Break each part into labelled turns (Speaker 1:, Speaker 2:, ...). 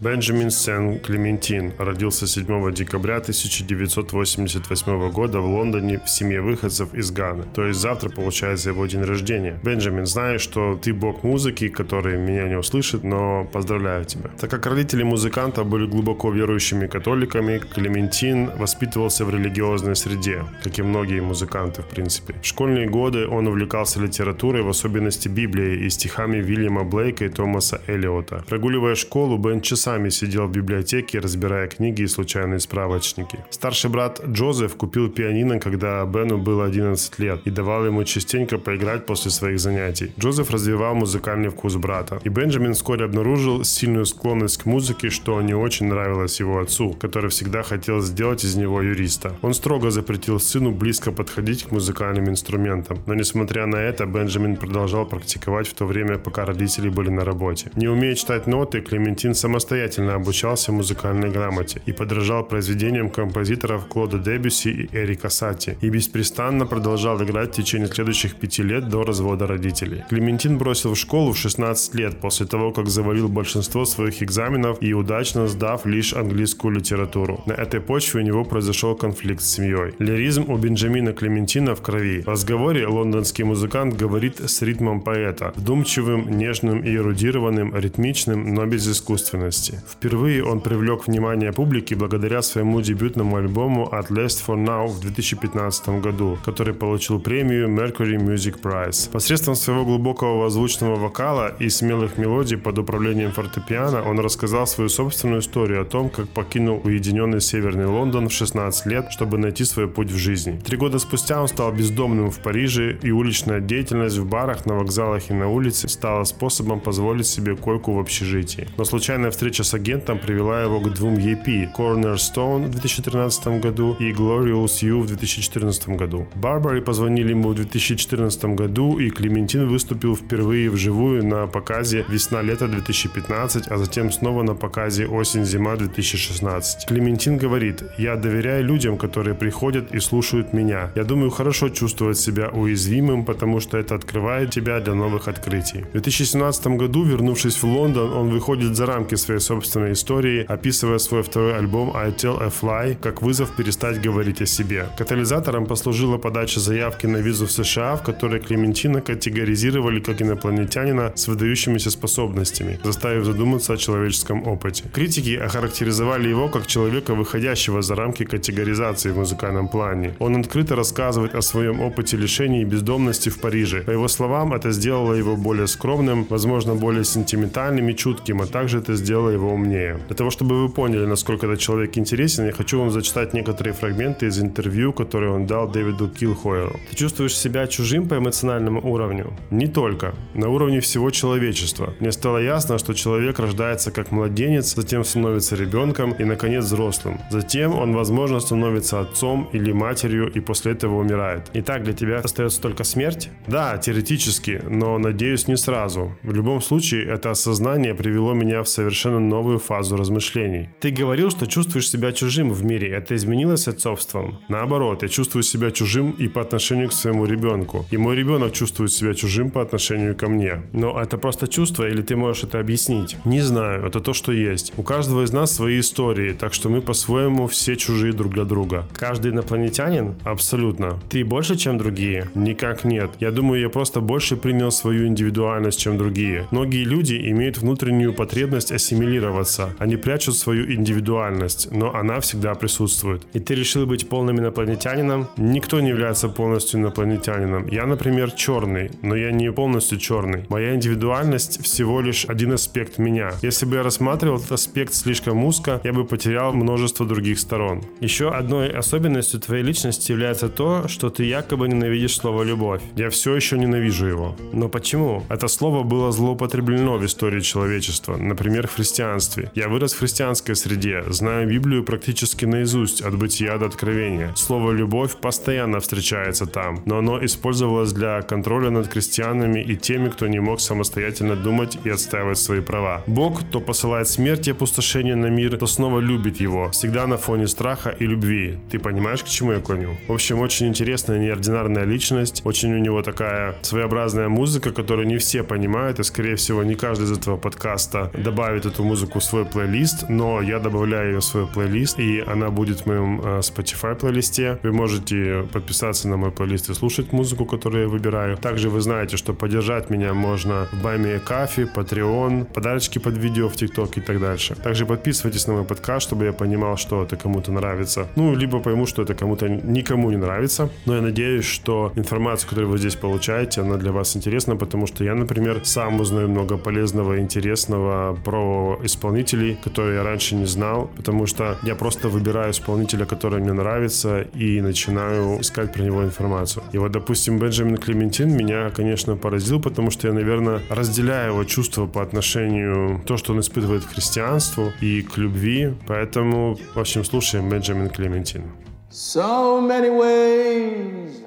Speaker 1: Бенджамин Сен-Клементин родился 7 декабря 1988 года в Лондоне в семье выходцев из Ганы. То есть завтра получается его день рождения. Бенджамин, знаю, что ты бог музыки, который меня не услышит, но поздравляю тебя. Так как родители музыканта были глубоко верующими католиками, Клементин воспитывался в религиозной среде, как и многие музыканты в принципе. В школьные годы он увлекался литературой, в особенности Библией и стихами Вильяма Блейка и Томаса Эллиота. Прогуливая школу, Бен часами часами сидел в библиотеке, разбирая книги и случайные справочники. Старший брат Джозеф купил пианино, когда Бену было 11 лет, и давал ему частенько поиграть после своих занятий. Джозеф развивал музыкальный вкус брата. И Бенджамин вскоре обнаружил сильную склонность к музыке, что не очень нравилось его отцу, который всегда хотел сделать из него юриста. Он строго запретил сыну близко подходить к музыкальным инструментам. Но несмотря на это, Бенджамин продолжал практиковать в то время, пока родители были на работе. Не умея читать ноты, Клементин самостоятельно самостоятельно обучался музыкальной грамоте и подражал произведениям композиторов Клода Дебюси и Эрика Сати и беспрестанно продолжал играть в течение следующих пяти лет до развода родителей. Клементин бросил в школу в 16 лет после того, как завалил большинство своих экзаменов и удачно сдав лишь английскую литературу. На этой почве у него произошел конфликт с семьей. Лиризм у Бенджамина Клементина в крови. В разговоре лондонский музыкант говорит с ритмом поэта, вдумчивым, нежным и эрудированным, ритмичным, но без искусственности. Впервые он привлек внимание публики благодаря своему дебютному альбому At Last for Now в 2015 году, который получил премию Mercury Music Prize. Посредством своего глубокого возвучного вокала и смелых мелодий под управлением фортепиано он рассказал свою собственную историю о том, как покинул уединенный северный Лондон в 16 лет, чтобы найти свой путь в жизни. Три года спустя он стал бездомным в Париже, и уличная деятельность в барах, на вокзалах и на улице стала способом позволить себе койку в общежитии. Но случайная встреча с агентом привела его к двум EP Cornerstone в 2013 году и Glorious You в 2014 году. Барбари позвонили ему в 2014 году, и Клементин выступил впервые вживую на показе «Весна-лето 2015», а затем снова на показе «Осень-зима 2016». Клементин говорит, «Я доверяю людям, которые приходят и слушают меня. Я думаю, хорошо чувствовать себя уязвимым, потому что это открывает тебя для новых открытий». В 2017 году, вернувшись в Лондон, он выходит за рамки своей собственной истории, описывая свой второй альбом I Tell a Fly как вызов перестать говорить о себе. Катализатором послужила подача заявки на визу в США, в которой Клементина категоризировали как инопланетянина с выдающимися способностями, заставив задуматься о человеческом опыте. Критики охарактеризовали его как человека, выходящего за рамки категоризации в музыкальном плане. Он открыто рассказывает о своем опыте лишений и бездомности в Париже. По его словам, это сделало его более скромным, возможно, более сентиментальным и чутким, а также это сделало его умнее. Для того, чтобы вы поняли, насколько этот человек интересен, я хочу вам зачитать некоторые фрагменты из интервью, которые он дал Дэвиду Килхойеру. Ты чувствуешь себя чужим по эмоциональному уровню? Не только. На уровне всего человечества. Мне стало ясно, что человек рождается как младенец, затем становится ребенком и, наконец, взрослым. Затем он, возможно, становится отцом или матерью и после этого умирает. Итак, для тебя остается только смерть? Да, теоретически, но, надеюсь, не сразу. В любом случае, это осознание привело меня в совершенно новую фазу размышлений. Ты говорил, что чувствуешь себя чужим в мире. Это изменилось отцовством? Наоборот, я чувствую себя чужим и по отношению к своему ребенку. И мой ребенок чувствует себя чужим по отношению ко мне. Но это просто чувство или ты можешь это объяснить? Не знаю, это то, что есть. У каждого из нас свои истории, так что мы по-своему все чужие друг для друга. Каждый инопланетянин? Абсолютно. Ты больше, чем другие? Никак нет. Я думаю, я просто больше принял свою индивидуальность, чем другие. Многие люди имеют внутреннюю потребность ассимилировать ассимилироваться. Они прячут свою индивидуальность, но она всегда присутствует. И ты решил быть полным инопланетянином? Никто не является полностью инопланетянином. Я, например, черный, но я не полностью черный. Моя индивидуальность всего лишь один аспект меня. Если бы я рассматривал этот аспект слишком узко, я бы потерял множество других сторон. Еще одной особенностью твоей личности является то, что ты якобы ненавидишь слово «любовь». Я все еще ненавижу его. Но почему? Это слово было злоупотреблено в истории человечества, например, в христианстве. Я вырос в христианской среде, знаю Библию практически наизусть, от бытия до откровения. Слово «любовь» постоянно встречается там, но оно использовалось для контроля над крестьянами и теми, кто не мог самостоятельно думать и отстаивать свои права. Бог то посылает смерть и опустошение на мир, то снова любит его, всегда на фоне страха и любви. Ты понимаешь, к чему я клоню? В общем, очень интересная, неординарная личность, очень у него такая своеобразная музыка, которую не все понимают, и, скорее всего, не каждый из этого подкаста добавит эту музыку в свой плейлист, но я добавляю ее в свой плейлист, и она будет в моем э, Spotify плейлисте. Вы можете подписаться на мой плейлист и слушать музыку, которую я выбираю. Также вы знаете, что поддержать меня можно в Баймия Кафе, Patreon, подарочки под видео в TikTok и так дальше. Также подписывайтесь на мой подкаст, чтобы я понимал, что это кому-то нравится. Ну, либо пойму, что это кому-то никому не нравится. Но я надеюсь, что информация, которую вы здесь получаете, она для вас интересна, потому что я, например, сам узнаю много полезного и интересного про исполнителей, которые я раньше не знал, потому что я просто выбираю исполнителя, который мне нравится, и начинаю искать про него информацию. И вот, допустим, Бенджамин Клементин меня, конечно, поразил, потому что я, наверное, разделяю его чувства по отношению то, что он испытывает к христианству и к любви. Поэтому, в общем, слушаем Бенджамин Клементин.
Speaker 2: So many ways,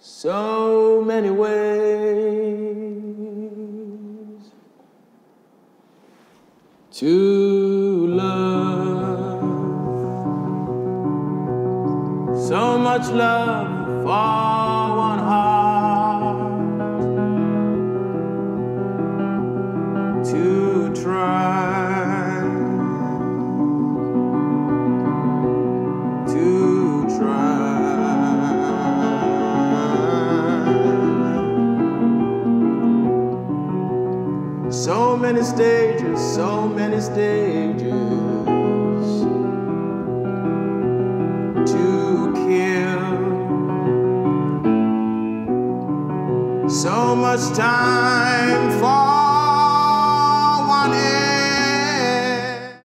Speaker 2: so many ways to love. So much love for one heart to try. So many stages to kill. So much time